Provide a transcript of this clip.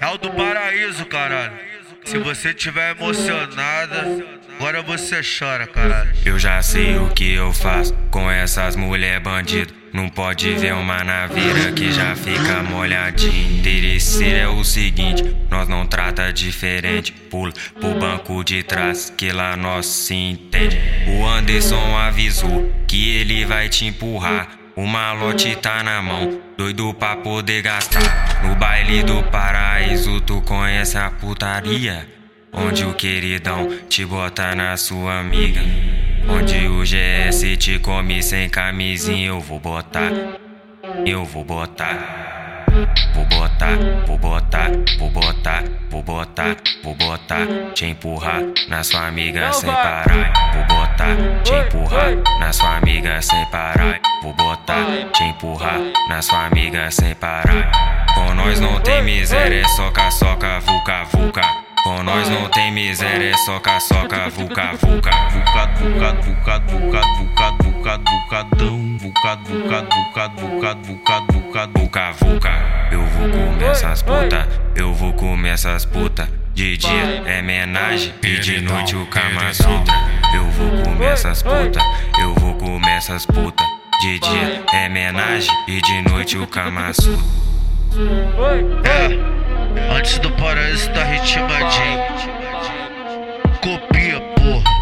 É o do paraíso, caralho. Se você tiver emocionada, agora você chora, caralho. Eu já sei o que eu faço com essas mulher bandido. Não pode ver uma naveira que já fica molhadinha. Interesseiro é o seguinte, nós não trata diferente. Pula pro banco de trás, que lá nós se entende. O Anderson avisou que ele vai te empurrar. O malote tá na mão, doido pra poder gastar. No baile do paraíso, tu conhece a putaria. Onde o queridão te bota na sua amiga. Onde o GS te come sem camisinha, eu vou botar. Eu vou botar. Vou botar, vou botar, vou botar, vou botar, vou botar, te empurrar na sua amiga sem parar. Vou botar, te empurrar na sua amiga sem empurrar na sua amiga sem parar. Com nós não tem miséria, é soca, soca, vulca, vulca. Com nós não tem miséria, é soca, soca, vulca, vulca. Vulcado, vulcado, vulcado, vulcado, vulcado, vulcado, vulcadão. Vulcado, vulcado, vulcado, vulcado, vulcado, vulcado, vulca, vulca. Eu vou comer essas puta, eu vou comer essas puta. De dia é menagem e de noite o Kama Sutra. Eu vou comer essas puta, eu vou comer essas puta. De dia é homenagem e de noite o camaço. É, antes do paraíso tá Ritibadinho. Copia, porra.